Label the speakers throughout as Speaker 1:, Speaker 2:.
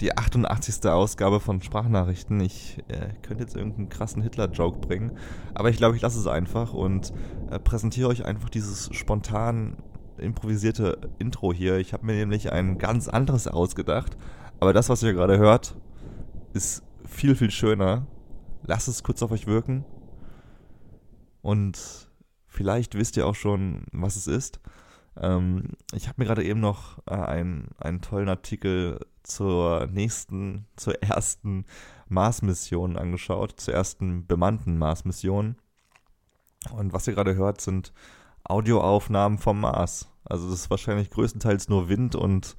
Speaker 1: die 88. Ausgabe von Sprachnachrichten. Ich äh, könnte jetzt irgendeinen krassen Hitler-Joke bringen, aber ich glaube, ich lasse es einfach und äh, präsentiere euch einfach dieses spontan improvisierte Intro hier. Ich habe mir nämlich ein ganz anderes ausgedacht, aber das, was ihr gerade hört, ist viel, viel schöner. Lasst es kurz auf euch wirken und vielleicht wisst ihr auch schon, was es ist. Ähm, ich habe mir gerade eben noch äh, ein, einen tollen Artikel zur nächsten, zur ersten Mars-Mission angeschaut, zur ersten bemannten Mars-Mission. Und was ihr gerade hört, sind Audioaufnahmen vom Mars. Also das ist wahrscheinlich größtenteils nur Wind und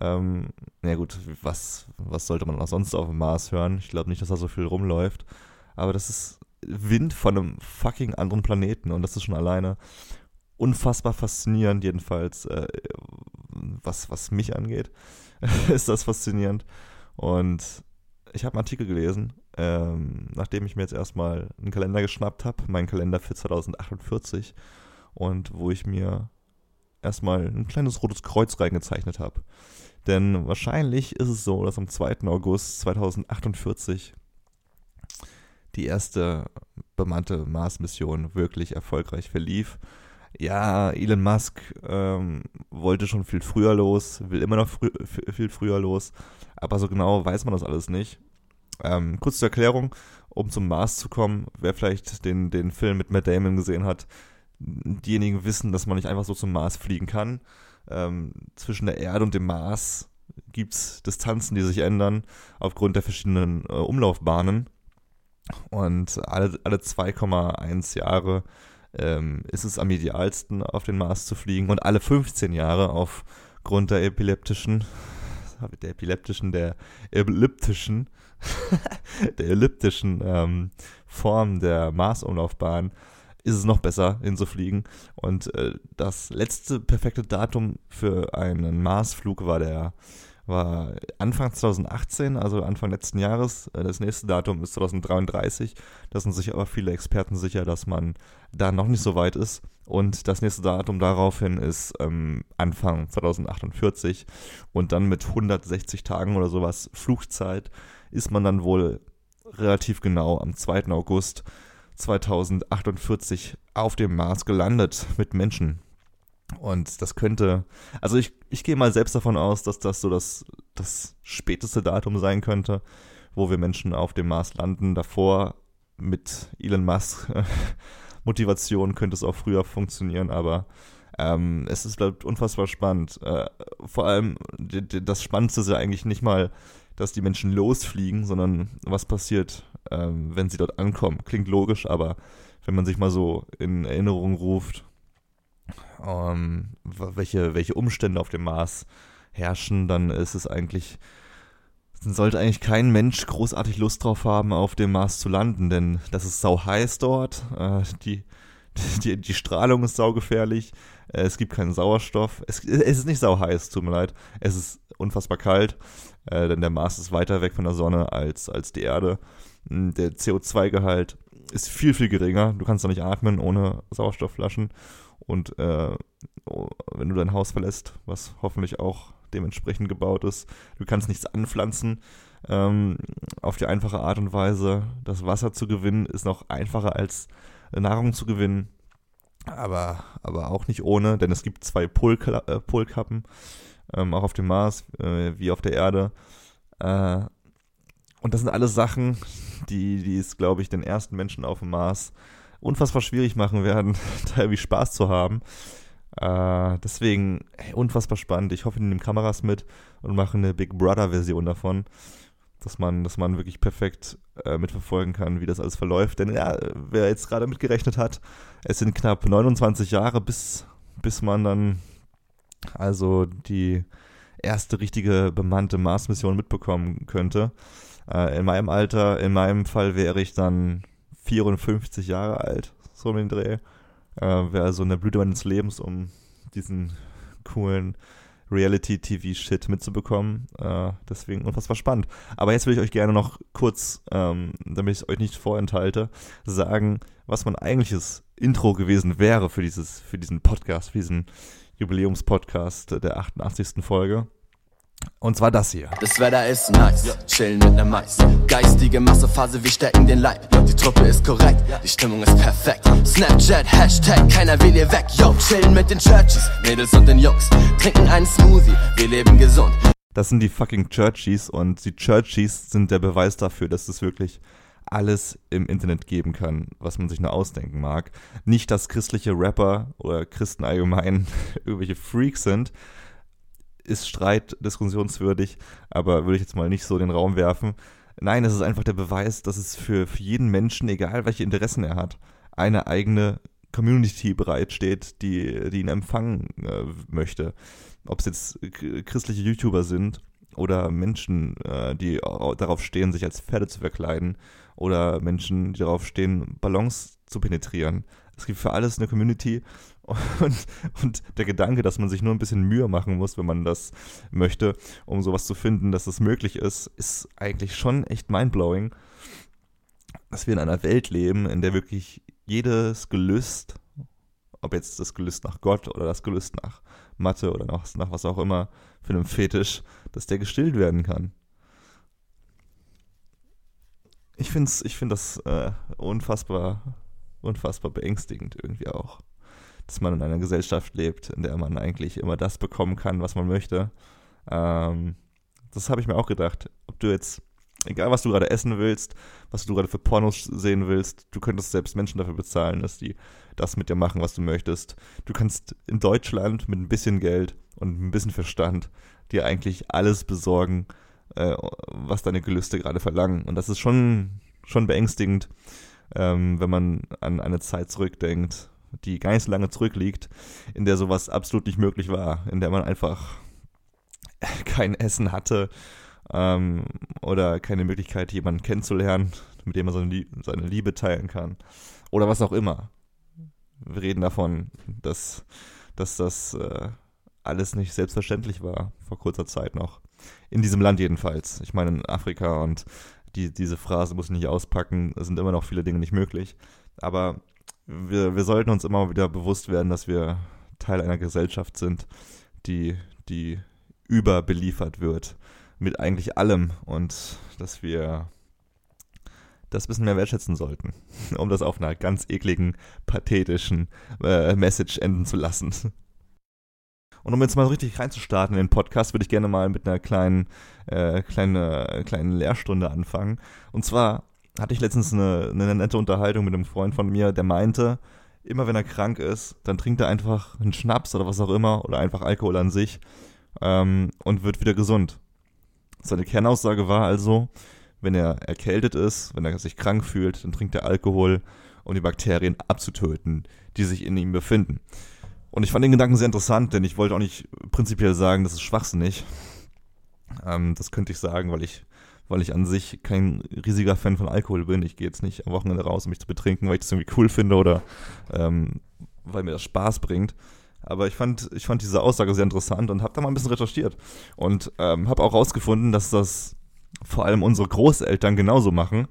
Speaker 1: ähm, na gut, was, was sollte man auch sonst auf dem Mars hören? Ich glaube nicht, dass da so viel rumläuft. Aber das ist Wind von einem fucking anderen Planeten und das ist schon alleine unfassbar faszinierend, jedenfalls, äh, was, was mich angeht, ist das faszinierend. Und ich habe einen Artikel gelesen, ähm, nachdem ich mir jetzt erstmal einen Kalender geschnappt habe, meinen Kalender für 2048, und wo ich mir erstmal ein kleines rotes Kreuz reingezeichnet habe. Denn wahrscheinlich ist es so, dass am 2. August 2048 die erste bemannte Mars-Mission wirklich erfolgreich verlief ja, Elon Musk ähm, wollte schon viel früher los, will immer noch frü viel früher los, aber so genau weiß man das alles nicht. Ähm, kurz zur Erklärung, um zum Mars zu kommen, wer vielleicht den, den Film mit Matt Damon gesehen hat, diejenigen wissen, dass man nicht einfach so zum Mars fliegen kann. Ähm, zwischen der Erde und dem Mars gibt es Distanzen, die sich ändern aufgrund der verschiedenen äh, Umlaufbahnen. Und alle, alle 2,1 Jahre ähm, ist es am idealsten, auf den Mars zu fliegen und alle 15 Jahre aufgrund der epileptischen, der epileptischen, der elliptischen, der elliptischen ähm, Form der Marsumlaufbahn ist es noch besser hinzufliegen. Und äh, das letzte perfekte Datum für einen Marsflug war der war Anfang 2018, also Anfang letzten Jahres. Äh, das nächste Datum ist 2033. Da sind sich aber viele Experten sicher, dass man da noch nicht so weit ist. Und das nächste Datum daraufhin ist ähm, Anfang 2048. Und dann mit 160 Tagen oder sowas Flugzeit ist man dann wohl relativ genau am 2. August 2048 auf dem Mars gelandet mit Menschen. Und das könnte, also ich, ich gehe mal selbst davon aus, dass das so das, das späteste Datum sein könnte, wo wir Menschen auf dem Mars landen. Davor mit Elon Musk Motivation könnte es auch früher funktionieren, aber ähm, es ist, bleibt unfassbar spannend. Äh, vor allem, das Spannendste ist ja eigentlich nicht mal, dass die Menschen losfliegen, sondern was passiert, ähm, wenn sie dort ankommen. Klingt logisch, aber wenn man sich mal so in Erinnerung ruft, ähm, welche, welche Umstände auf dem Mars herrschen, dann ist es eigentlich, dann sollte eigentlich kein Mensch großartig Lust drauf haben, auf dem Mars zu landen, denn das ist sau heiß dort, äh, die, die, die Strahlung ist saugefährlich, äh, es gibt keinen Sauerstoff, es, es ist nicht sau heiß, tut mir leid, es ist unfassbar kalt, äh, denn der Mars ist weiter weg von der Sonne als, als die Erde. Der CO2-Gehalt ist viel, viel geringer. Du kannst da nicht atmen ohne Sauerstoffflaschen. Und äh, wenn du dein Haus verlässt, was hoffentlich auch dementsprechend gebaut ist, du kannst nichts anpflanzen. Ähm, auf die einfache Art und Weise das Wasser zu gewinnen, ist noch einfacher als Nahrung zu gewinnen. Aber, aber auch nicht ohne, denn es gibt zwei äh, Polkappen, ähm, auch auf dem Mars äh, wie auf der Erde. Äh, und das sind alles Sachen, die, die es, glaube ich, den ersten Menschen auf dem Mars unfassbar schwierig machen werden, da irgendwie Spaß zu haben. Äh, deswegen hey, unfassbar spannend. Ich hoffe, die nehmen Kameras mit und machen eine Big Brother-Version davon, dass man, dass man wirklich perfekt äh, mitverfolgen kann, wie das alles verläuft. Denn ja, wer jetzt gerade mitgerechnet hat, es sind knapp 29 Jahre, bis, bis man dann also die erste richtige bemannte Mars-Mission mitbekommen könnte. Äh, in meinem Alter, in meinem Fall wäre ich dann 54 Jahre alt, so um den Dreh. Äh, Wäre so eine Blüte meines Lebens, um diesen coolen Reality-TV-Shit mitzubekommen. Äh, deswegen unfassbar spannend. Aber jetzt will ich euch gerne noch kurz, ähm, damit ich es euch nicht vorenthalte, sagen, was mein eigentliches Intro gewesen wäre für dieses, für diesen Podcast, für diesen Jubiläumspodcast der 88. Folge. Und zwar das hier.
Speaker 2: Das Wetter ist nice, chillen mit nem Mais. Geistige Massephase, wir stecken den Leib. Die Truppe ist korrekt, die Stimmung ist perfekt. Snapchat, Hashtag, keiner will hier weg. Yo, chillen mit den Churchies, Mädels und den Jungs. Trinken einen Smoothie, wir leben gesund.
Speaker 1: Das sind die fucking Churchies und die Churchies sind der Beweis dafür, dass es wirklich alles im Internet geben kann, was man sich nur ausdenken mag. Nicht, dass christliche Rapper oder Christen allgemein irgendwelche Freaks sind, ist Streit diskussionswürdig, aber würde ich jetzt mal nicht so in den Raum werfen. Nein, es ist einfach der Beweis, dass es für, für jeden Menschen, egal welche Interessen er hat, eine eigene Community bereitsteht, die, die ihn empfangen äh, möchte. Ob es jetzt christliche YouTuber sind oder Menschen, äh, die darauf stehen, sich als Pferde zu verkleiden oder Menschen, die darauf stehen, Ballons zu penetrieren. Es gibt für alles eine Community und, und der Gedanke, dass man sich nur ein bisschen Mühe machen muss, wenn man das möchte, um sowas zu finden, dass es möglich ist, ist eigentlich schon echt mindblowing, dass wir in einer Welt leben, in der wirklich jedes Gelüst, ob jetzt das Gelüst nach Gott oder das Gelüst nach Mathe oder nach, nach was auch immer für einen Fetisch, dass der gestillt werden kann. Ich finde ich find das äh, unfassbar, unfassbar beängstigend irgendwie auch dass man in einer Gesellschaft lebt, in der man eigentlich immer das bekommen kann, was man möchte. Ähm, das habe ich mir auch gedacht. Ob du jetzt, egal was du gerade essen willst, was du gerade für Pornos sehen willst, du könntest selbst Menschen dafür bezahlen, dass die das mit dir machen, was du möchtest. Du kannst in Deutschland mit ein bisschen Geld und ein bisschen Verstand dir eigentlich alles besorgen, äh, was deine Gelüste gerade verlangen. Und das ist schon, schon beängstigend, ähm, wenn man an eine Zeit zurückdenkt, die gar nicht so lange zurückliegt, in der sowas absolut nicht möglich war, in der man einfach kein Essen hatte ähm, oder keine Möglichkeit, jemanden kennenzulernen, mit dem man seine, seine Liebe teilen kann oder was auch immer. Wir reden davon, dass, dass das äh, alles nicht selbstverständlich war, vor kurzer Zeit noch. In diesem Land jedenfalls. Ich meine, in Afrika und die, diese Phrase muss ich nicht auspacken, es sind immer noch viele Dinge nicht möglich. Aber wir, wir sollten uns immer wieder bewusst werden, dass wir Teil einer Gesellschaft sind, die, die überbeliefert wird mit eigentlich allem und dass wir das ein bisschen mehr wertschätzen sollten, um das auf einer ganz ekligen, pathetischen äh, Message enden zu lassen. Und um jetzt mal richtig reinzustarten in den Podcast, würde ich gerne mal mit einer kleinen, äh, kleine, kleinen Lehrstunde anfangen. Und zwar hatte ich letztens eine, eine nette Unterhaltung mit einem Freund von mir, der meinte, immer wenn er krank ist, dann trinkt er einfach einen Schnaps oder was auch immer oder einfach Alkohol an sich ähm, und wird wieder gesund. Seine Kernaussage war also, wenn er erkältet ist, wenn er sich krank fühlt, dann trinkt er Alkohol, um die Bakterien abzutöten, die sich in ihm befinden. Und ich fand den Gedanken sehr interessant, denn ich wollte auch nicht prinzipiell sagen, das ist schwachsinnig. Ähm, das könnte ich sagen, weil ich weil ich an sich kein riesiger Fan von Alkohol bin. Ich gehe jetzt nicht am Wochenende raus, um mich zu betrinken, weil ich das irgendwie cool finde oder ähm, weil mir das Spaß bringt. Aber ich fand, ich fand diese Aussage sehr interessant und habe da mal ein bisschen recherchiert und ähm, habe auch rausgefunden, dass das vor allem unsere Großeltern genauso machen.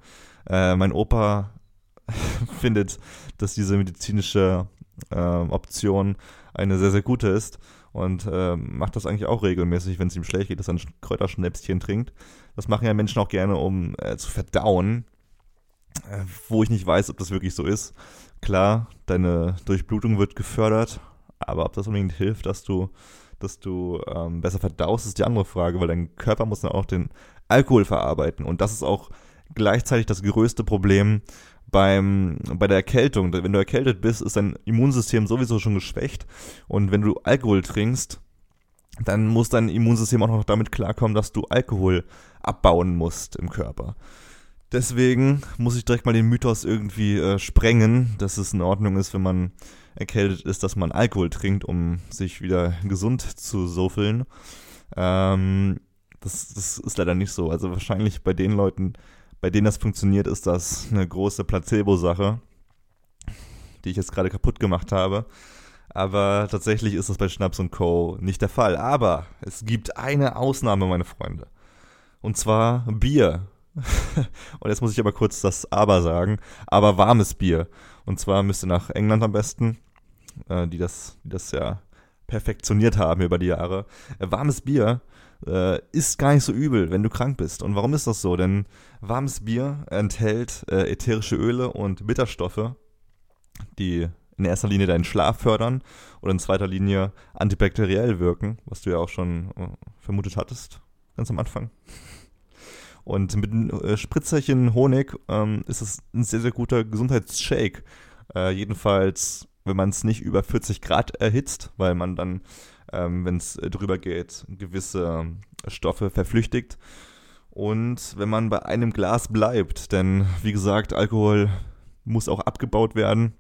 Speaker 1: Äh, mein Opa findet, dass diese medizinische äh, Option eine sehr, sehr gute ist und äh, macht das eigentlich auch regelmäßig, wenn es ihm schlecht geht, dass er ein Kräuterschnäpschen trinkt. Das machen ja Menschen auch gerne, um äh, zu verdauen, äh, wo ich nicht weiß, ob das wirklich so ist. Klar, deine Durchblutung wird gefördert, aber ob das unbedingt hilft, dass du, dass du ähm, besser verdaust, ist die andere Frage, weil dein Körper muss dann auch den Alkohol verarbeiten. Und das ist auch gleichzeitig das größte Problem beim, bei der Erkältung. Wenn du erkältet bist, ist dein Immunsystem sowieso schon geschwächt. Und wenn du Alkohol trinkst, dann muss dein Immunsystem auch noch damit klarkommen, dass du Alkohol abbauen musst im Körper. Deswegen muss ich direkt mal den Mythos irgendwie äh, sprengen, dass es in Ordnung ist, wenn man erkältet ist, dass man Alkohol trinkt, um sich wieder gesund zu soffeln. Ähm, das, das ist leider nicht so. Also wahrscheinlich bei den Leuten, bei denen das funktioniert, ist das eine große Placebo-Sache, die ich jetzt gerade kaputt gemacht habe. Aber tatsächlich ist das bei Schnaps und Co. nicht der Fall. Aber es gibt eine Ausnahme, meine Freunde. Und zwar Bier. und jetzt muss ich aber kurz das Aber sagen. Aber warmes Bier. Und zwar müsst ihr nach England am besten, äh, die, das, die das ja perfektioniert haben über die Jahre. Äh, warmes Bier äh, ist gar nicht so übel, wenn du krank bist. Und warum ist das so? Denn warmes Bier enthält äh, ätherische Öle und Bitterstoffe, die in erster Linie deinen Schlaf fördern oder in zweiter Linie antibakteriell wirken, was du ja auch schon äh, vermutet hattest, ganz am Anfang. Und mit einem äh, Spritzerchen Honig ähm, ist es ein sehr, sehr guter Gesundheitsshake. Äh, jedenfalls, wenn man es nicht über 40 Grad erhitzt, weil man dann, ähm, wenn es drüber geht, gewisse Stoffe verflüchtigt. Und wenn man bei einem Glas bleibt, denn wie gesagt, Alkohol muss auch abgebaut werden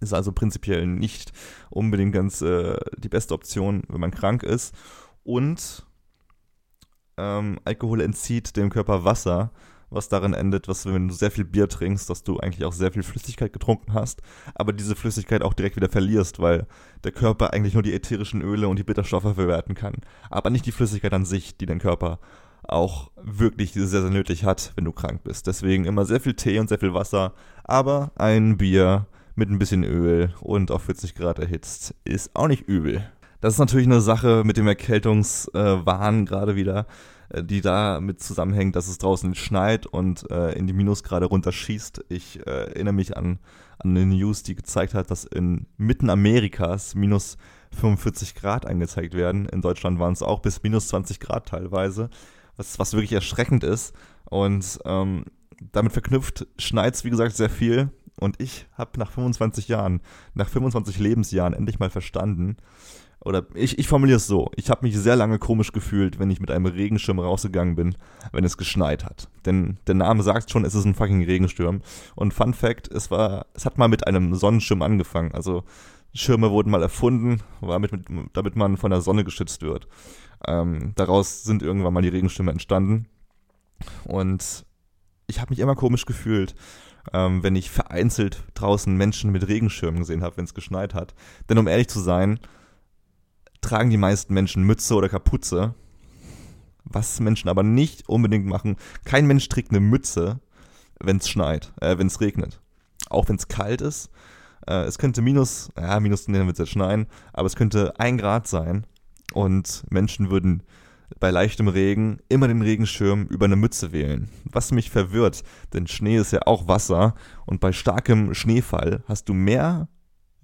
Speaker 1: ist also prinzipiell nicht unbedingt ganz äh, die beste Option, wenn man krank ist. Und ähm, Alkohol entzieht dem Körper Wasser, was darin endet, was, wenn du sehr viel Bier trinkst, dass du eigentlich auch sehr viel Flüssigkeit getrunken hast, aber diese Flüssigkeit auch direkt wieder verlierst, weil der Körper eigentlich nur die ätherischen Öle und die Bitterstoffe verwerten kann, aber nicht die Flüssigkeit an sich, die dein Körper auch wirklich sehr, sehr nötig hat, wenn du krank bist. Deswegen immer sehr viel Tee und sehr viel Wasser, aber ein Bier mit ein bisschen Öl und auf 40 Grad erhitzt. Ist auch nicht übel. Das ist natürlich eine Sache mit dem Erkältungswahn gerade wieder, die da mit zusammenhängt, dass es draußen schneit und äh, in die Minusgrade runterschießt. Ich äh, erinnere mich an, an eine News, die gezeigt hat, dass in mitten Amerikas minus 45 Grad angezeigt werden. In Deutschland waren es auch bis minus 20 Grad teilweise, was, was wirklich erschreckend ist. Und ähm, damit verknüpft schneit es, wie gesagt, sehr viel. Und ich habe nach 25 Jahren, nach 25 Lebensjahren endlich mal verstanden, oder ich, ich formuliere es so, ich habe mich sehr lange komisch gefühlt, wenn ich mit einem Regenschirm rausgegangen bin, wenn es geschneit hat. Denn der Name sagt schon, es ist ein fucking Regensturm. Und Fun Fact, es war, es hat mal mit einem Sonnenschirm angefangen. Also Schirme wurden mal erfunden, war mit, mit, damit man von der Sonne geschützt wird. Ähm, daraus sind irgendwann mal die Regenschirme entstanden. Und ich habe mich immer komisch gefühlt, ähm, wenn ich vereinzelt draußen Menschen mit Regenschirmen gesehen habe, wenn es geschneit hat. Denn um ehrlich zu sein, tragen die meisten Menschen Mütze oder Kapuze. Was Menschen aber nicht unbedingt machen. Kein Mensch trägt eine Mütze, wenn es schneit, äh, wenn es regnet. Auch wenn es kalt ist. Äh, es könnte minus, ja, minus wird es jetzt schneien, aber es könnte ein Grad sein. Und Menschen würden bei leichtem Regen immer den Regenschirm über eine Mütze wählen. Was mich verwirrt, denn Schnee ist ja auch Wasser und bei starkem Schneefall hast du mehr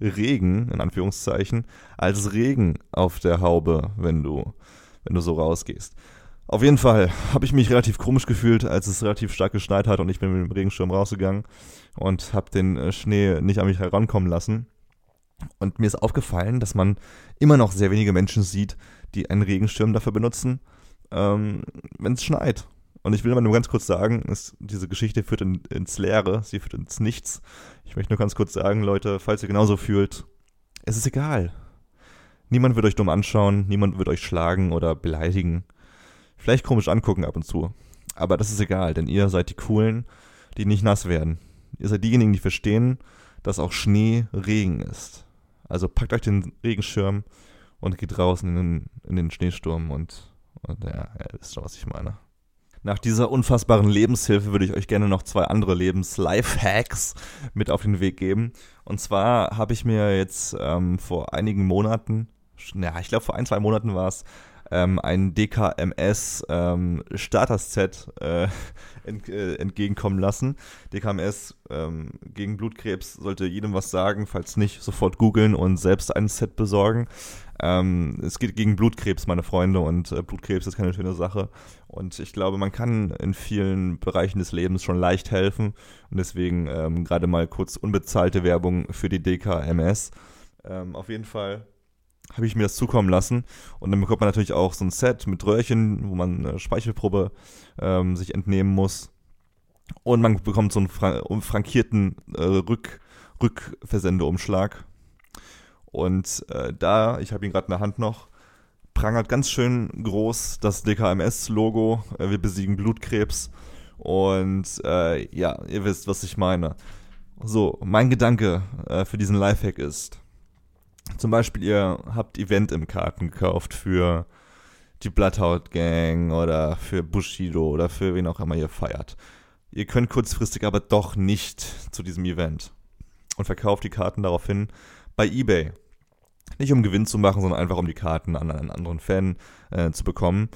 Speaker 1: Regen, in Anführungszeichen, als Regen auf der Haube, wenn du, wenn du so rausgehst. Auf jeden Fall habe ich mich relativ komisch gefühlt, als es relativ stark geschneit hat und ich bin mit dem Regenschirm rausgegangen und habe den äh, Schnee nicht an mich herankommen lassen. Und mir ist aufgefallen, dass man immer noch sehr wenige Menschen sieht, die einen Regenschirm dafür benutzen, ähm, wenn es schneit. Und ich will mal nur ganz kurz sagen, es, diese Geschichte führt in, ins Leere, sie führt ins Nichts. Ich möchte nur ganz kurz sagen, Leute, falls ihr genauso fühlt, es ist egal. Niemand wird euch dumm anschauen, niemand wird euch schlagen oder beleidigen. Vielleicht komisch angucken ab und zu. Aber das ist egal, denn ihr seid die Coolen, die nicht nass werden. Ihr seid diejenigen, die verstehen, dass auch Schnee Regen ist. Also packt euch den Regenschirm und geht draußen in den, in den Schneesturm und, und ja, ihr wisst schon, was ich meine. Nach dieser unfassbaren Lebenshilfe würde ich euch gerne noch zwei andere Lebens-Life-Hacks mit auf den Weg geben. Und zwar habe ich mir jetzt ähm, vor einigen Monaten, naja, ich glaube vor ein, zwei Monaten war es, ähm, ein DKMS ähm, Starter-Set äh, ent, äh, entgegenkommen lassen. DKMS ähm, gegen Blutkrebs sollte jedem was sagen, falls nicht, sofort googeln und selbst ein Set besorgen. Ähm, es geht gegen Blutkrebs, meine Freunde, und äh, Blutkrebs ist keine schöne Sache. Und ich glaube, man kann in vielen Bereichen des Lebens schon leicht helfen. Und deswegen ähm, gerade mal kurz unbezahlte Werbung für die DKMS. Ähm, auf jeden Fall habe ich mir das zukommen lassen. Und dann bekommt man natürlich auch so ein Set mit Röhrchen, wo man eine Speichelprobe ähm, sich entnehmen muss. Und man bekommt so einen fra frankierten äh, Rück Rückversendeumschlag. Und äh, da, ich habe ihn gerade in der Hand noch, prangert ganz schön groß das DKMS-Logo. Äh, wir besiegen Blutkrebs. Und äh, ja, ihr wisst, was ich meine. So, mein Gedanke äh, für diesen Lifehack ist, zum Beispiel, ihr habt Event im Karten gekauft für die Bloodhound Gang oder für Bushido oder für wen auch immer ihr feiert. Ihr könnt kurzfristig aber doch nicht zu diesem Event und verkauft die Karten daraufhin bei eBay. Nicht um Gewinn zu machen, sondern einfach um die Karten an einen anderen Fan äh, zu bekommen.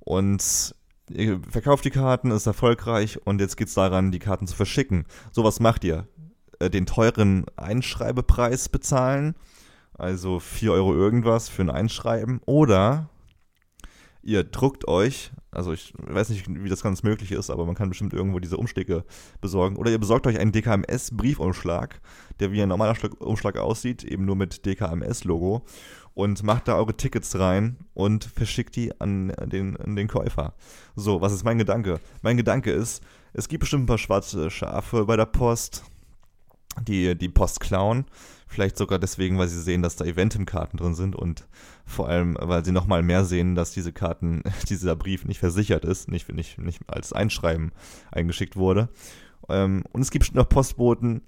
Speaker 1: Und ihr verkauft die Karten, ist erfolgreich und jetzt geht es daran, die Karten zu verschicken. So was macht ihr. Äh, den teuren Einschreibepreis bezahlen, also 4 Euro irgendwas für ein Einschreiben, oder ihr druckt euch, also ich weiß nicht, wie das ganz möglich ist, aber man kann bestimmt irgendwo diese Umschläge besorgen, oder ihr besorgt euch einen DKMS-Briefumschlag, der wie ein normaler Umschlag aussieht, eben nur mit DKMS-Logo und macht da eure Tickets rein und verschickt die an den, an den Käufer. So, was ist mein Gedanke? Mein Gedanke ist, es gibt bestimmt ein paar schwarze Schafe bei der Post, die die Post klauen. Vielleicht sogar deswegen, weil sie sehen, dass da Eventim-Karten drin sind und vor allem, weil sie nochmal mehr sehen, dass diese Karten, dieser Brief nicht versichert ist, nicht, nicht, nicht als Einschreiben eingeschickt wurde. Ähm, und es gibt noch Postboten,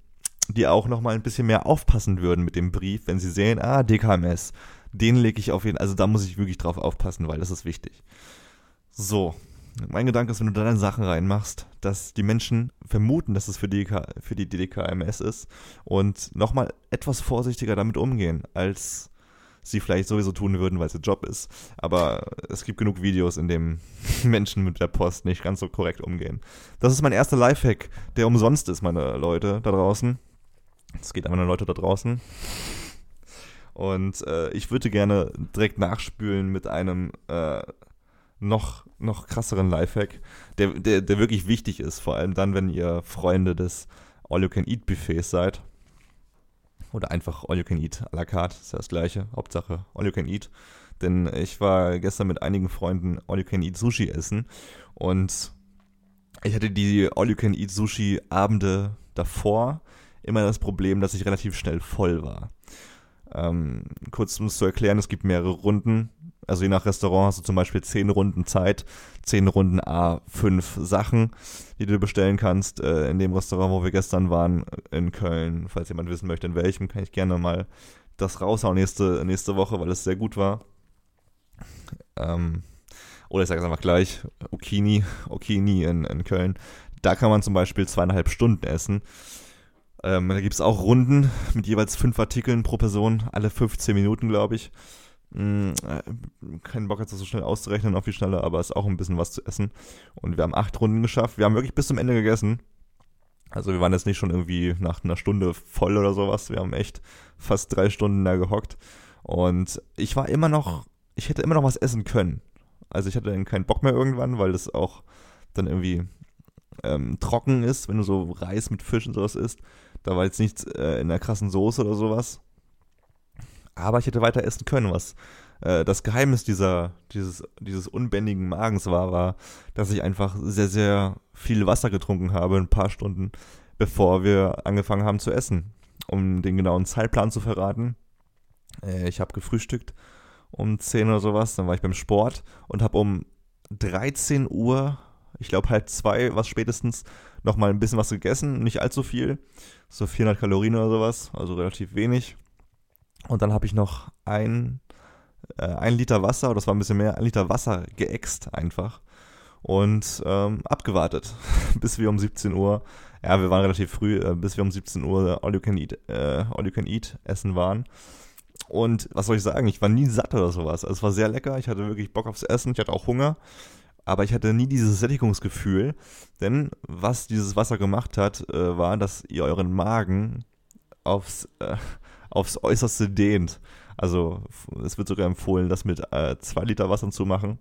Speaker 1: die auch nochmal ein bisschen mehr aufpassen würden mit dem Brief, wenn sie sehen, ah, DKMS, den lege ich auf jeden also da muss ich wirklich drauf aufpassen, weil das ist wichtig. So, mein Gedanke ist, wenn du da deine Sachen reinmachst, dass die Menschen vermuten, dass es für die, für die DDKMS ist und nochmal etwas vorsichtiger damit umgehen, als sie vielleicht sowieso tun würden, weil es ihr Job ist. Aber es gibt genug Videos, in denen Menschen mit der Post nicht ganz so korrekt umgehen. Das ist mein erster Lifehack, der umsonst ist, meine Leute da draußen. Es geht an meine Leute da draußen. Und äh, ich würde gerne direkt nachspülen mit einem äh, noch, noch krasseren Lifehack, der, der, der wirklich wichtig ist, vor allem dann, wenn ihr Freunde des All-You-Can-Eat-Buffets seid. Oder einfach All-You-Can-Eat à la carte, ist ja das gleiche. Hauptsache All-You-Can-Eat. Denn ich war gestern mit einigen Freunden All-You-Can-Eat Sushi essen und ich hatte die All-You-Can-Eat Sushi Abende davor immer das Problem, dass ich relativ schnell voll war. Ähm, kurz um es zu erklären, es gibt mehrere Runden. Also je nach Restaurant hast du zum Beispiel zehn Runden Zeit, zehn Runden A, fünf Sachen, die du bestellen kannst. Äh, in dem Restaurant, wo wir gestern waren, in Köln, falls jemand wissen möchte, in welchem, kann ich gerne mal das raushauen nächste, nächste Woche, weil es sehr gut war. Ähm, oder ich sage es einfach gleich, Okini, Okini in, in Köln. Da kann man zum Beispiel zweieinhalb Stunden essen. Ähm, da gibt es auch Runden mit jeweils fünf Artikeln pro Person, alle 15 Minuten, glaube ich. Mm, äh, keinen Bock jetzt das so schnell auszurechnen auf die Schnelle, aber es ist auch ein bisschen was zu essen. Und wir haben acht Runden geschafft. Wir haben wirklich bis zum Ende gegessen. Also wir waren jetzt nicht schon irgendwie nach einer Stunde voll oder sowas. Wir haben echt fast drei Stunden da gehockt. Und ich war immer noch, ich hätte immer noch was essen können. Also ich hatte dann keinen Bock mehr irgendwann, weil das auch dann irgendwie ähm, trocken ist, wenn du so Reis mit Fisch und sowas isst. Da war jetzt nichts äh, in der krassen Soße oder sowas. Aber ich hätte weiter essen können, was äh, das Geheimnis dieser, dieses, dieses unbändigen Magens war, war, dass ich einfach sehr, sehr viel Wasser getrunken habe, ein paar Stunden, bevor wir angefangen haben zu essen. Um den genauen Zeitplan zu verraten. Äh, ich habe gefrühstückt um 10 oder sowas, dann war ich beim Sport und habe um 13 Uhr ich glaube halb zwei, was spätestens, nochmal ein bisschen was gegessen, nicht allzu viel, so 400 Kalorien oder sowas, also relativ wenig. Und dann habe ich noch ein, äh, ein Liter Wasser, oder das war ein bisschen mehr, ein Liter Wasser geäxt einfach und ähm, abgewartet, bis wir um 17 Uhr, ja, wir waren relativ früh, äh, bis wir um 17 Uhr All You Can Eat, äh, All You Can Eat essen waren. Und was soll ich sagen, ich war nie satt oder sowas. Also es war sehr lecker, ich hatte wirklich Bock aufs Essen, ich hatte auch Hunger aber ich hatte nie dieses Sättigungsgefühl, denn was dieses Wasser gemacht hat, äh, war, dass ihr euren Magen aufs, äh, aufs Äußerste dehnt. Also es wird sogar empfohlen, das mit äh, zwei Liter Wasser zu machen,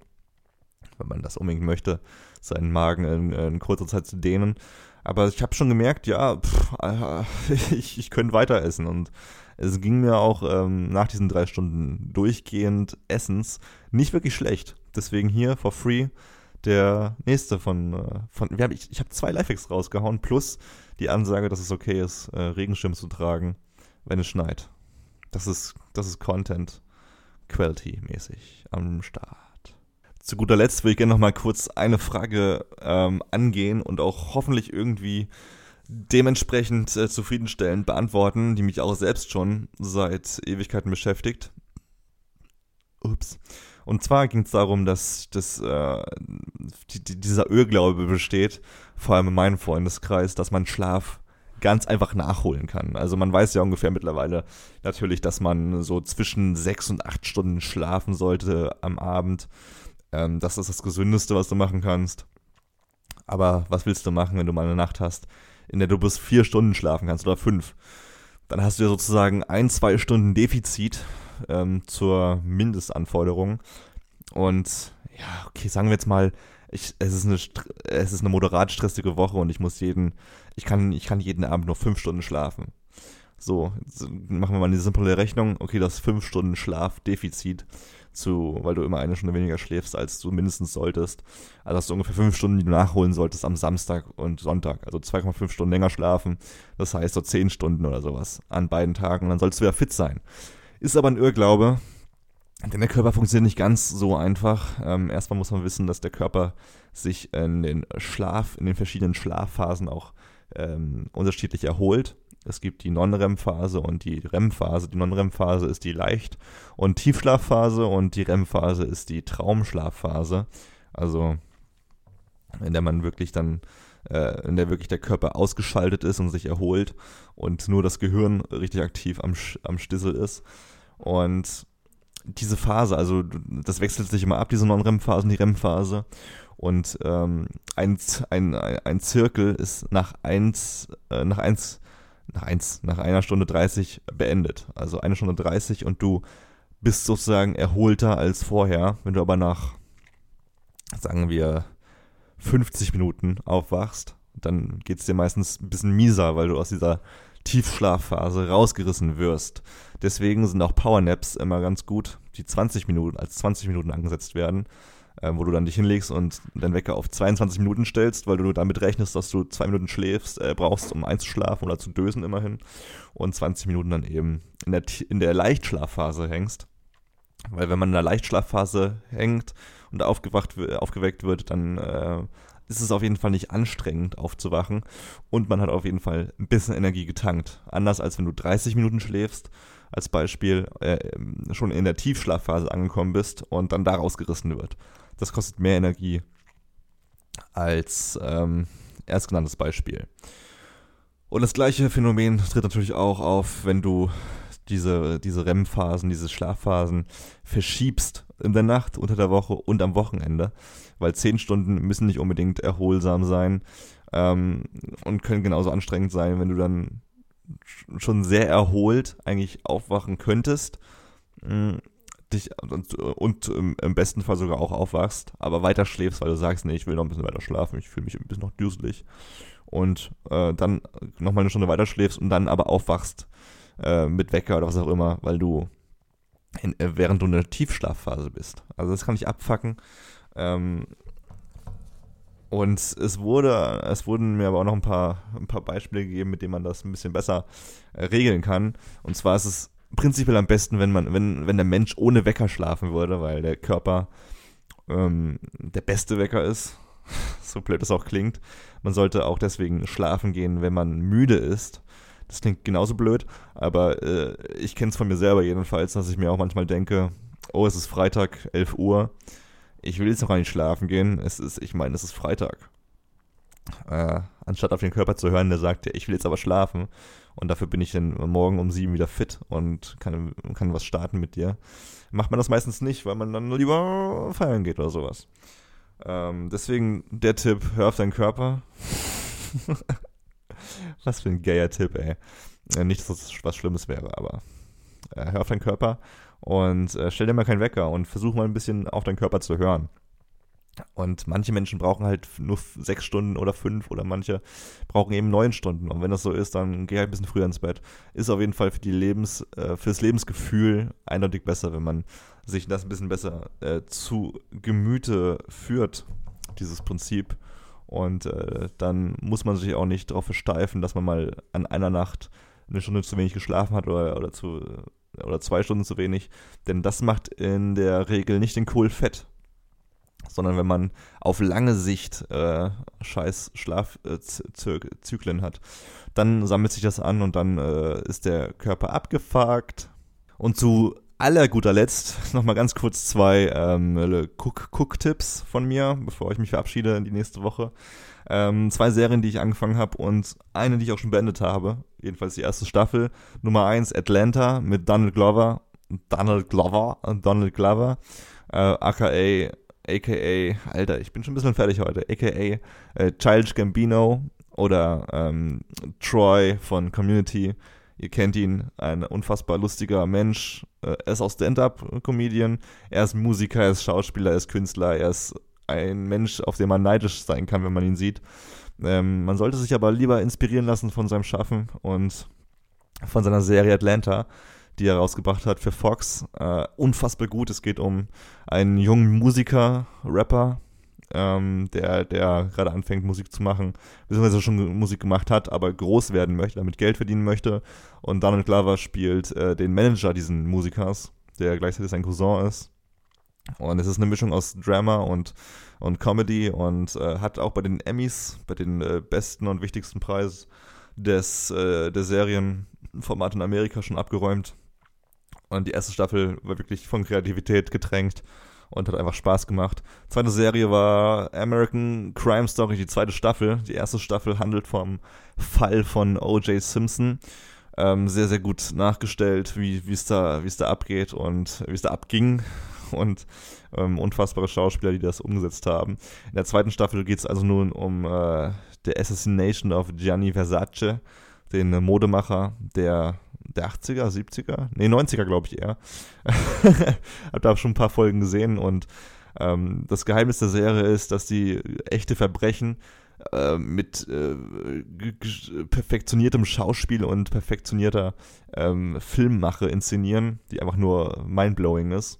Speaker 1: wenn man das unbedingt möchte, seinen Magen in, in kurzer Zeit zu dehnen. Aber ich habe schon gemerkt, ja, pff, äh, ich, ich könnte weiter essen und es ging mir auch ähm, nach diesen drei Stunden durchgehend Essens nicht wirklich schlecht. Deswegen hier for free der nächste von, äh, von ich, ich habe zwei Lifehacks rausgehauen, plus die Ansage, dass es okay ist, äh, Regenschirm zu tragen, wenn es schneit. Das ist, das ist Content Quality-mäßig am Start. Zu guter Letzt will ich gerne noch mal kurz eine Frage ähm, angehen und auch hoffentlich irgendwie dementsprechend äh, zufriedenstellend beantworten, die mich auch selbst schon seit Ewigkeiten beschäftigt. Ups. Und zwar ging es darum, dass, dass äh, die, die, dieser Irrglaube besteht, vor allem in meinem Freundeskreis, dass man Schlaf ganz einfach nachholen kann. Also man weiß ja ungefähr mittlerweile natürlich, dass man so zwischen sechs und acht Stunden schlafen sollte am Abend. Ähm, das ist das Gesündeste, was du machen kannst. Aber was willst du machen, wenn du mal eine Nacht hast, in der du bis vier Stunden schlafen kannst oder fünf? Dann hast du ja sozusagen ein, zwei Stunden Defizit ähm, zur Mindestanforderung. Und ja, okay, sagen wir jetzt mal, ich, es, ist eine, es ist eine moderat stressige Woche und ich muss jeden, ich kann, ich kann jeden Abend nur fünf Stunden schlafen. So, machen wir mal eine simple Rechnung. Okay, das fünf Stunden Schlafdefizit zu, weil du immer eine Stunde weniger schläfst, als du mindestens solltest. Also hast du ungefähr fünf Stunden, die du nachholen solltest am Samstag und Sonntag. Also 2,5 Stunden länger schlafen. Das heißt so zehn Stunden oder sowas an beiden Tagen. Und dann sollst du ja fit sein. Ist aber ein Irrglaube, denn der Körper funktioniert nicht ganz so einfach. Ähm, erstmal muss man wissen, dass der Körper sich in den Schlaf, in den verschiedenen Schlafphasen auch ähm, unterschiedlich erholt. Es gibt die Non-REM-Phase und die REM-Phase. Die Non-REM-Phase ist die Leicht- und Tiefschlafphase und die REM-Phase ist die Traumschlafphase. Also in der man wirklich dann, äh, in der wirklich der Körper ausgeschaltet ist und sich erholt und nur das Gehirn richtig aktiv am, am Stissel ist. Und diese Phase, also das wechselt sich immer ab, diese Non-REM-Phase und die REM-Phase. Und ähm, ein, ein, ein Zirkel ist nach eins, äh, nach eins, nach eins, nach einer Stunde 30 beendet. Also eine Stunde 30 und du bist sozusagen erholter als vorher. Wenn du aber nach, sagen wir, 50 Minuten aufwachst, dann geht es dir meistens ein bisschen mieser, weil du aus dieser Tiefschlafphase rausgerissen wirst. Deswegen sind auch Powernaps immer ganz gut, die 20 Minuten, als 20 Minuten angesetzt werden, äh, wo du dann dich hinlegst und deinen Wecker auf 22 Minuten stellst, weil du damit rechnest, dass du zwei Minuten schläfst, äh, brauchst, um einzuschlafen oder zu dösen immerhin und 20 Minuten dann eben in der, in der Leichtschlafphase hängst. Weil wenn man in der Leichtschlafphase hängt und aufgewacht, aufgeweckt wird, dann äh, ist es auf jeden Fall nicht anstrengend aufzuwachen und man hat auf jeden Fall ein bisschen Energie getankt. Anders als wenn du 30 Minuten schläfst, als Beispiel, äh, schon in der Tiefschlafphase angekommen bist und dann daraus gerissen wird. Das kostet mehr Energie als ähm, erstgenanntes Beispiel. Und das gleiche Phänomen tritt natürlich auch auf, wenn du diese, diese REM-Phasen, diese Schlafphasen verschiebst in der Nacht, unter der Woche und am Wochenende, weil zehn Stunden müssen nicht unbedingt erholsam sein ähm, und können genauso anstrengend sein, wenn du dann schon sehr erholt eigentlich aufwachen könntest, mh, dich und, und im, im, besten Fall sogar auch aufwachst, aber weiter schläfst, weil du sagst, nee, ich will noch ein bisschen weiter schlafen, ich fühle mich ein bisschen noch düselig und äh, dann nochmal eine Stunde weiter schläfst und dann aber aufwachst äh, mit Wecker oder was auch immer, weil du in, äh, während du in der Tiefschlafphase bist. Also das kann ich abfacken. Ähm, und es wurde, es wurden mir aber auch noch ein paar, ein paar Beispiele gegeben, mit denen man das ein bisschen besser äh, regeln kann. Und zwar ist es prinzipiell am besten, wenn man, wenn, wenn der Mensch ohne Wecker schlafen würde, weil der Körper ähm, der beste Wecker ist. so blöd es auch klingt. Man sollte auch deswegen schlafen gehen, wenn man müde ist. Das klingt genauso blöd, aber äh, ich kenne es von mir selber jedenfalls, dass ich mir auch manchmal denke, oh, es ist Freitag, 11 Uhr, ich will jetzt noch gar nicht schlafen gehen, es ist, ich meine, es ist Freitag. Äh, anstatt auf den Körper zu hören, der sagt, ich will jetzt aber schlafen und dafür bin ich dann morgen um sieben wieder fit und kann, kann was starten mit dir, macht man das meistens nicht, weil man dann lieber feiern geht oder sowas. Ähm, deswegen der Tipp, hör auf deinen Körper. Was für ein gayer Tipp, ey. Äh, nicht, dass das was Schlimmes wäre, aber äh, hör auf deinen Körper und äh, stell dir mal keinen Wecker und versuch mal ein bisschen auf deinen Körper zu hören. Und manche Menschen brauchen halt nur sechs Stunden oder fünf oder manche brauchen eben neun Stunden. Und wenn das so ist, dann geh halt ein bisschen früher ins Bett. Ist auf jeden Fall für die Lebens, äh, Lebensgefühl eindeutig besser, wenn man sich das ein bisschen besser äh, zu Gemüte führt, dieses Prinzip. Und äh, dann muss man sich auch nicht darauf versteifen, dass man mal an einer Nacht eine Stunde zu wenig geschlafen hat oder, oder, zu, oder zwei Stunden zu wenig. Denn das macht in der Regel nicht den Kohl fett. Sondern wenn man auf lange Sicht äh, scheiß Schlafzyklen hat, dann sammelt sich das an und dann äh, ist der Körper abgefuckt. Und zu aller guter Letzt nochmal ganz kurz zwei ähm, Cook-Tipps von mir, bevor ich mich verabschiede in die nächste Woche. Ähm, zwei Serien, die ich angefangen habe und eine, die ich auch schon beendet habe. Jedenfalls die erste Staffel. Nummer eins Atlanta mit Donald Glover. Donald Glover, Donald Glover, äh, aka, aka, Alter, ich bin schon ein bisschen fertig heute, aka äh, Childish Gambino oder ähm, Troy von Community. Ihr kennt ihn, ein unfassbar lustiger Mensch. Äh, er ist auch Stand-up-Comedian. Er ist Musiker, er ist Schauspieler, er ist Künstler, er ist ein Mensch, auf den man neidisch sein kann, wenn man ihn sieht. Ähm, man sollte sich aber lieber inspirieren lassen von seinem Schaffen und von seiner Serie Atlanta, die er rausgebracht hat für Fox. Äh, unfassbar gut. Es geht um einen jungen Musiker, Rapper, ähm, der, der gerade anfängt, Musik zu machen, beziehungsweise schon Musik gemacht hat, aber groß werden möchte, damit Geld verdienen möchte. Und Donald Glover spielt äh, den Manager diesen Musikers, der gleichzeitig sein Cousin ist. Und es ist eine Mischung aus Drama und, und Comedy und äh, hat auch bei den Emmys, bei den äh, besten und wichtigsten Preis des, äh, der Serienformat in Amerika schon abgeräumt. Und die erste Staffel war wirklich von Kreativität getränkt und hat einfach Spaß gemacht. Zweite Serie war American Crime Story, die zweite Staffel. Die erste Staffel handelt vom Fall von O.J. Simpson. Ähm, sehr, sehr gut nachgestellt, wie es da, da abgeht und wie es da abging und ähm, unfassbare Schauspieler, die das umgesetzt haben. In der zweiten Staffel geht es also nun um äh, The Assassination of Gianni Versace, den Modemacher der, der 80er, 70er, nee, 90er glaube ich eher. Hab da schon ein paar Folgen gesehen und ähm, das Geheimnis der Serie ist, dass die echte Verbrechen äh, mit äh, perfektioniertem Schauspiel und perfektionierter ähm, Filmmache inszenieren, die einfach nur mindblowing ist.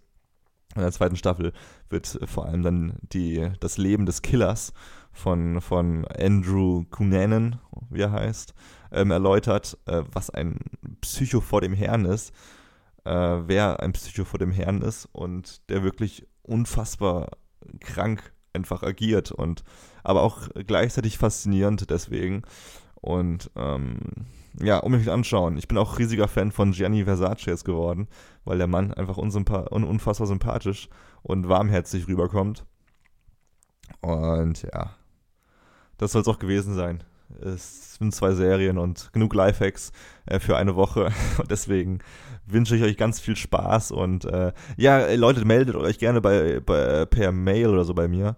Speaker 1: In der zweiten Staffel wird vor allem dann die, das Leben des Killers von, von Andrew Cunanan, wie er heißt, ähm, erläutert, äh, was ein Psycho vor dem Herrn ist, äh, wer ein Psycho vor dem Herrn ist und der wirklich unfassbar krank einfach agiert und aber auch gleichzeitig faszinierend deswegen. Und ähm, ja, unbedingt anschauen. Ich bin auch riesiger Fan von Gianni Versace jetzt geworden, weil der Mann einfach un unfassbar sympathisch und warmherzig rüberkommt. Und ja, das soll es auch gewesen sein. Es sind zwei Serien und genug Lifehacks äh, für eine Woche. Und deswegen wünsche ich euch ganz viel Spaß. Und äh, ja, Leute, meldet euch gerne bei, bei, per Mail oder so bei mir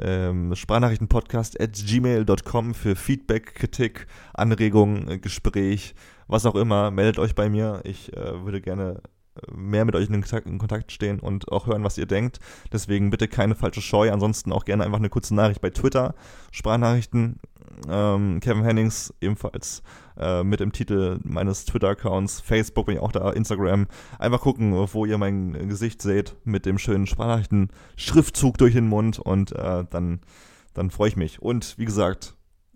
Speaker 1: ähm, Sprachnachrichtenpodcast at gmail.com für Feedback, Kritik, Anregungen, äh, Gespräch, was auch immer. Meldet euch bei mir. Ich äh, würde gerne äh, mehr mit euch in Kontakt, stehen und auch hören, was ihr denkt. Deswegen bitte keine falsche Scheu. Ansonsten auch gerne einfach eine kurze Nachricht bei Twitter. Sprachnachrichten. Ähm, Kevin Hennings ebenfalls äh, mit dem Titel meines Twitter-Accounts. Facebook bin ich auch da, Instagram. Einfach gucken, wo ihr mein Gesicht seht mit dem schönen Sprachnachrichten-Schriftzug durch den Mund und äh, dann, dann freue ich mich. Und wie gesagt,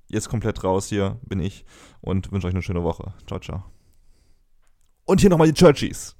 Speaker 1: jetzt komplett raus hier bin ich und wünsche euch eine schöne Woche. Ciao, ciao. Und hier nochmal die Churchies.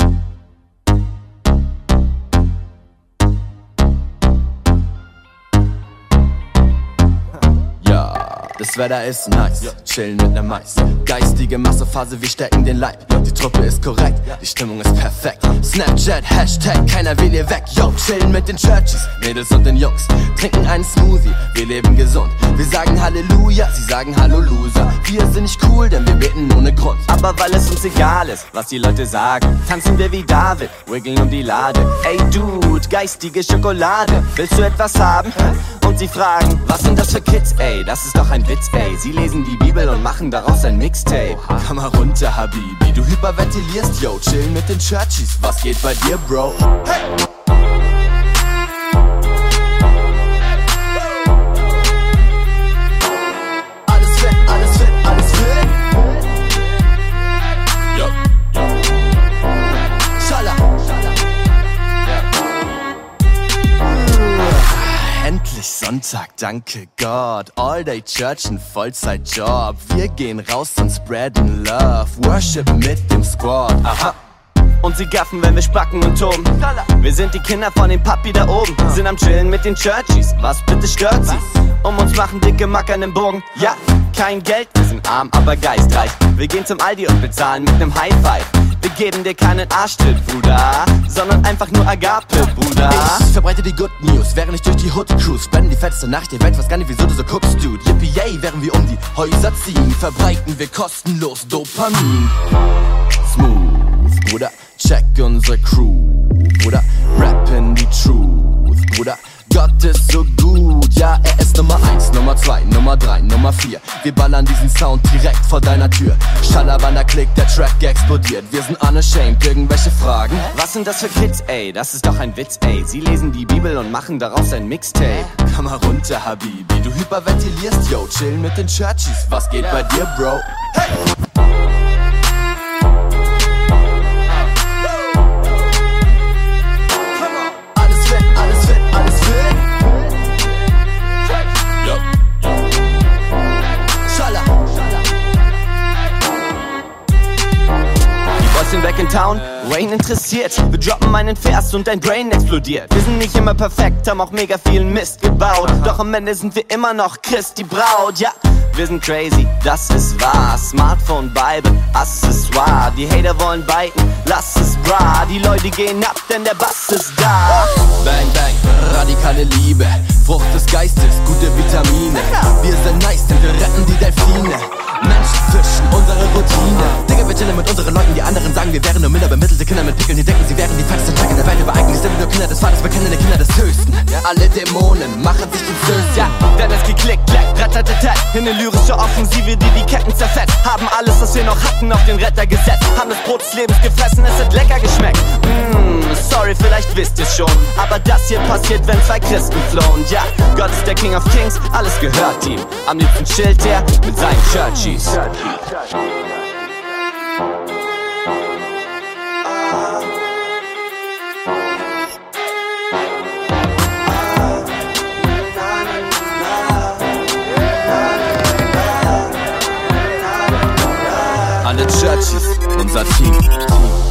Speaker 2: Das Wetter ist nice, chillen mit ner Mais. Geistige Massephase, wir stecken den Leib. Die Truppe ist korrekt, die Stimmung ist perfekt. Snapchat, Hashtag, keiner will hier weg. Yo, chillen mit den Churchies, Mädels und den Jungs. Trinken einen Smoothie, wir leben gesund. Wir sagen Halleluja, sie sagen Hallo Loser. Wir sind nicht cool, denn wir beten ohne Grund. Aber weil es uns egal ist, was die Leute sagen, tanzen wir wie David, wiggeln um die Lade. Ey Dude, geistige Schokolade, willst du etwas haben? Und sie fragen, was sind das für Kids, ey? Das ist doch ein Witz, ey. Sie lesen die Bibel und machen daraus ein Mixtape. Komm mal runter, Habibi, du hyperventilierst, yo. Chillen mit den Churchies, was geht bei dir, Bro? Hey! Sonntag, danke Gott. All day Church, ein Vollzeitjob. Wir gehen raus und spreaden Love. Worship mit dem Squad. Aha. Und sie gaffen, wenn wir spacken und toben. Wir sind die Kinder von dem Papi da oben. Sind am Chillen mit den Churchies. Was bitte stört sie? Um uns machen dicke Mackern im Bogen. Ja, kein Geld, wir sind arm, aber geistreich. Wir gehen zum Aldi und bezahlen mit nem High Five. Wir geben dir keinen Arschtritt, Bruder, sondern einfach nur Agape, Bruder. Ich verbreite die Good News, während ich durch die Hood cruise. Spenden die fetteste Nacht der Welt, weiß gar nicht, wieso du so guckst, dude. Yippie, yay, während wir um die Häuser ziehen, verbreiten wir kostenlos Dopamin. Smooth, Bruder, check unsere Crew, Bruder, rappen die Truth, Bruder. Gott ist so gut, ja, er ist Nummer 1, Nummer 2, Nummer 3, Nummer 4. Wir ballern diesen Sound direkt vor deiner Tür. Schallerwander klickt, der Track explodiert. Wir sind unashamed, irgendwelche Fragen? Was sind das für Kids, ey? Das ist doch ein Witz, ey. Sie lesen die Bibel und machen daraus ein Mixtape. Komm mal runter, Habibi, du hyperventilierst, yo. Chillen mit den Churchies, was geht bei dir, Bro? Hey! Back in town, Wayne interessiert. Wir droppen meinen Vers und dein Brain explodiert. Wir sind nicht immer perfekt, haben auch mega viel Mist gebaut. Doch am Ende sind wir immer noch Christi Braut, ja. Wir sind crazy, das ist wahr. Smartphone, Bible, Accessoire. Die Hater wollen biten, lass es bra. Die Leute gehen ab, denn der Bass ist da. Bang, bang, radikale Liebe. Frucht des Geistes, gute Vitamine. Wir sind nice, denn wir retten die Delfine. Menschen unsere Routine. Digga, wir chillen mit unseren Leuten, die anderen sagen, wir wären nur minder bemittelte Kinder mit Pickeln, die denken, sie wären die fettsten Tracker der Welt. Aber eigentlich sind wir nur Kinder des Vaters, wir kennen die Kinder des Höchsten. Alle Dämonen machen sich zum Sößen. Ja, dann ist geklickt, klack, ratatatat. In eine lyrische Offensive, die die Ketten zerfetzt. Haben alles, was wir noch hatten, auf den Retter gesetzt. Haben das Brot des Lebens gefressen, es hat lecker geschmeckt. Mmm, sorry, vielleicht wisst ihr schon. Aber das hier passiert, wenn zwei Christen flohen. Ja, Gott ist der King of Kings, alles gehört ihm. Am liebsten chillt er mit seinen Churchies. Alle Churchies, unser Team.